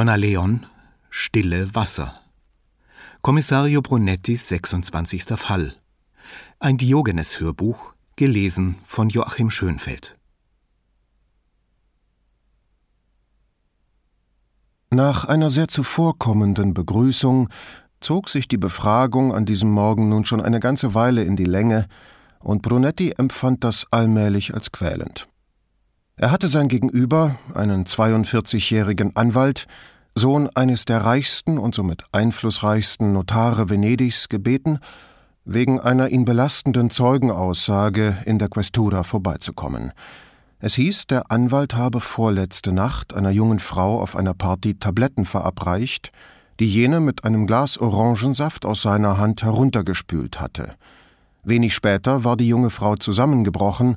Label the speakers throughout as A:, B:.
A: Donna Leon Stille Wasser Kommissario Brunettis 26. Fall Ein Diogenes-Hörbuch, gelesen von Joachim Schönfeld
B: Nach einer sehr zuvorkommenden Begrüßung zog sich die Befragung an diesem Morgen nun schon eine ganze Weile in die Länge, und Brunetti empfand das allmählich als quälend. Er hatte sein Gegenüber, einen 42-jährigen Anwalt, Sohn eines der reichsten und somit einflussreichsten Notare Venedigs, gebeten, wegen einer ihn belastenden Zeugenaussage in der Questura vorbeizukommen. Es hieß, der Anwalt habe vorletzte Nacht einer jungen Frau auf einer Party Tabletten verabreicht, die jene mit einem Glas Orangensaft aus seiner Hand heruntergespült hatte. Wenig später war die junge Frau zusammengebrochen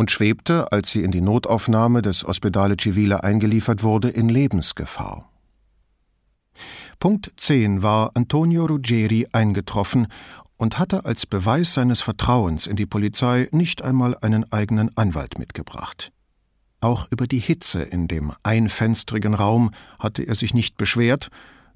B: und schwebte, als sie in die Notaufnahme des Ospedale Civile eingeliefert wurde, in Lebensgefahr. Punkt 10 war Antonio Ruggeri eingetroffen und hatte als Beweis seines Vertrauens in die Polizei nicht einmal einen eigenen Anwalt mitgebracht. Auch über die Hitze in dem einfenstrigen Raum hatte er sich nicht beschwert,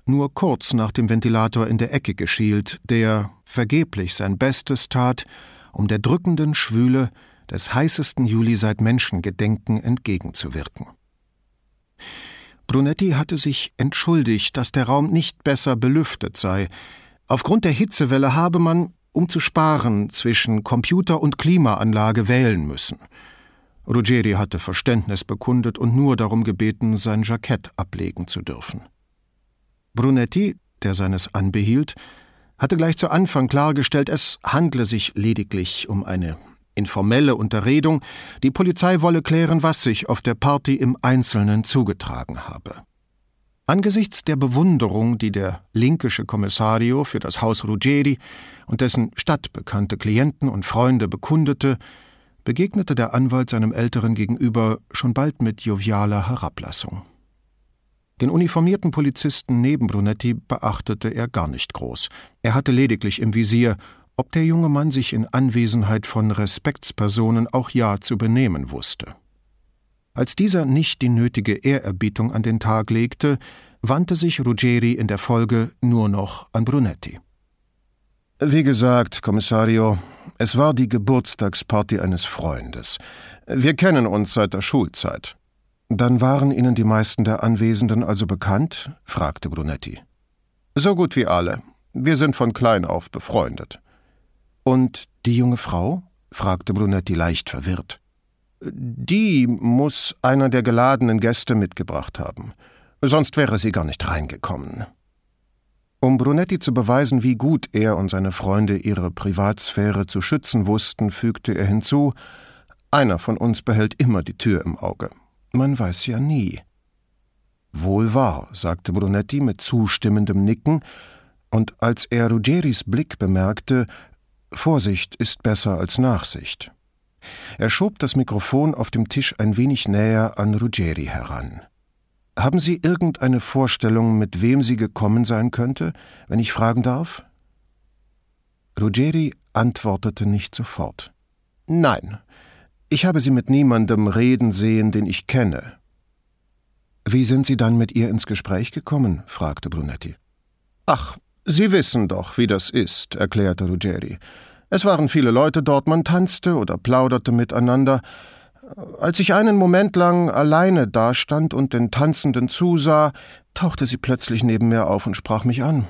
B: nur kurz nach dem Ventilator in der Ecke geschielt, der vergeblich sein Bestes tat, um der drückenden Schwüle des heißesten Juli seit Menschengedenken entgegenzuwirken. Brunetti hatte sich entschuldigt, dass der Raum nicht besser belüftet sei, Aufgrund der Hitzewelle habe man, um zu sparen, zwischen Computer und Klimaanlage wählen müssen. Ruggeri hatte Verständnis bekundet und nur darum gebeten, sein Jackett ablegen zu dürfen. Brunetti, der seines anbehielt, hatte gleich zu Anfang klargestellt, es handle sich lediglich um eine informelle Unterredung, die Polizei wolle klären, was sich auf der Party im Einzelnen zugetragen habe. Angesichts der Bewunderung, die der linkische Kommissario für das Haus Ruggeri und dessen stadtbekannte Klienten und Freunde bekundete, begegnete der Anwalt seinem Älteren gegenüber schon bald mit jovialer Herablassung. Den uniformierten Polizisten neben Brunetti beachtete er gar nicht groß. Er hatte lediglich im Visier, ob der junge Mann sich in Anwesenheit von Respektspersonen auch ja zu benehmen wusste. Als dieser nicht die nötige Ehrerbietung an den Tag legte, wandte sich Ruggeri in der Folge nur noch an Brunetti. Wie gesagt, Kommissario, es war die Geburtstagsparty eines Freundes. Wir kennen uns seit der Schulzeit. Dann waren Ihnen die meisten der Anwesenden also bekannt? fragte Brunetti. So gut wie alle. Wir sind von klein auf befreundet. Und die junge Frau? fragte Brunetti leicht verwirrt. Die muss einer der geladenen Gäste mitgebracht haben. Sonst wäre sie gar nicht reingekommen. Um Brunetti zu beweisen, wie gut er und seine Freunde ihre Privatsphäre zu schützen wussten, fügte er hinzu Einer von uns behält immer die Tür im Auge. Man weiß ja nie. Wohl wahr, sagte Brunetti mit zustimmendem Nicken, und als er Ruggeris Blick bemerkte, Vorsicht ist besser als Nachsicht. Er schob das Mikrofon auf dem Tisch ein wenig näher an Ruggeri heran. Haben Sie irgendeine Vorstellung, mit wem sie gekommen sein könnte, wenn ich fragen darf? Ruggeri antwortete nicht sofort. Nein, ich habe sie mit niemandem reden sehen, den ich kenne. Wie sind Sie dann mit ihr ins Gespräch gekommen? fragte Brunetti. Ach, Sie wissen doch, wie das ist, erklärte Ruggeri. Es waren viele Leute dort, man tanzte oder plauderte miteinander. Als ich einen Moment lang alleine dastand und den Tanzenden zusah, tauchte sie plötzlich neben mir auf und sprach mich an.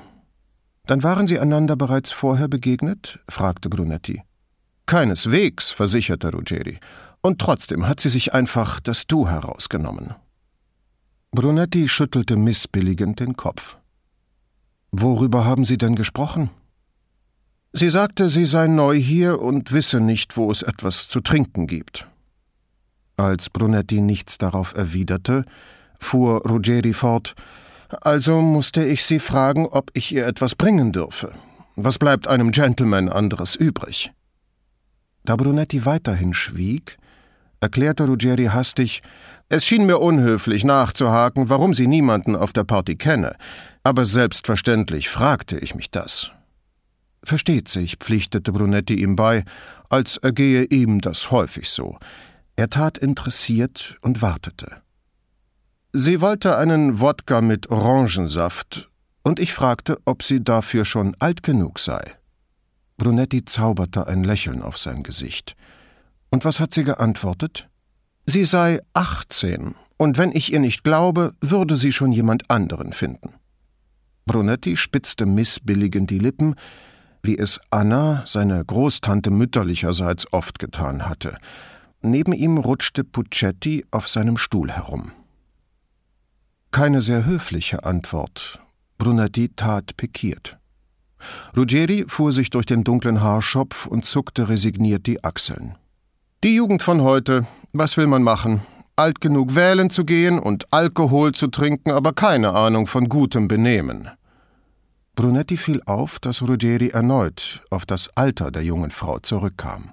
B: Dann waren Sie einander bereits vorher begegnet? fragte Brunetti. Keineswegs, versicherte Ruggeri. Und trotzdem hat sie sich einfach das Du herausgenommen. Brunetti schüttelte missbilligend den Kopf. Worüber haben Sie denn gesprochen? Sie sagte, sie sei neu hier und wisse nicht, wo es etwas zu trinken gibt. Als Brunetti nichts darauf erwiderte, fuhr Ruggeri fort, also musste ich sie fragen, ob ich ihr etwas bringen dürfe. Was bleibt einem Gentleman anderes übrig? Da Brunetti weiterhin schwieg, erklärte Ruggeri hastig, es schien mir unhöflich nachzuhaken, warum sie niemanden auf der Party kenne, aber selbstverständlich fragte ich mich das. Versteht sich, pflichtete Brunetti ihm bei, als ergehe ihm das häufig so. Er tat interessiert und wartete. Sie wollte einen Wodka mit Orangensaft, und ich fragte, ob sie dafür schon alt genug sei. Brunetti zauberte ein Lächeln auf sein Gesicht. Und was hat sie geantwortet? Sie sei achtzehn, und wenn ich ihr nicht glaube, würde sie schon jemand anderen finden. Brunetti spitzte missbilligend die Lippen, wie es Anna, seine Großtante mütterlicherseits, oft getan hatte. Neben ihm rutschte Puccetti auf seinem Stuhl herum. Keine sehr höfliche Antwort. Brunetti tat pikiert. Ruggeri fuhr sich durch den dunklen Haarschopf und zuckte resigniert die Achseln. Die Jugend von heute, was will man machen? Alt genug wählen zu gehen und Alkohol zu trinken, aber keine Ahnung von gutem Benehmen. Brunetti fiel auf, dass Ruggeri erneut auf das Alter der jungen Frau zurückkam.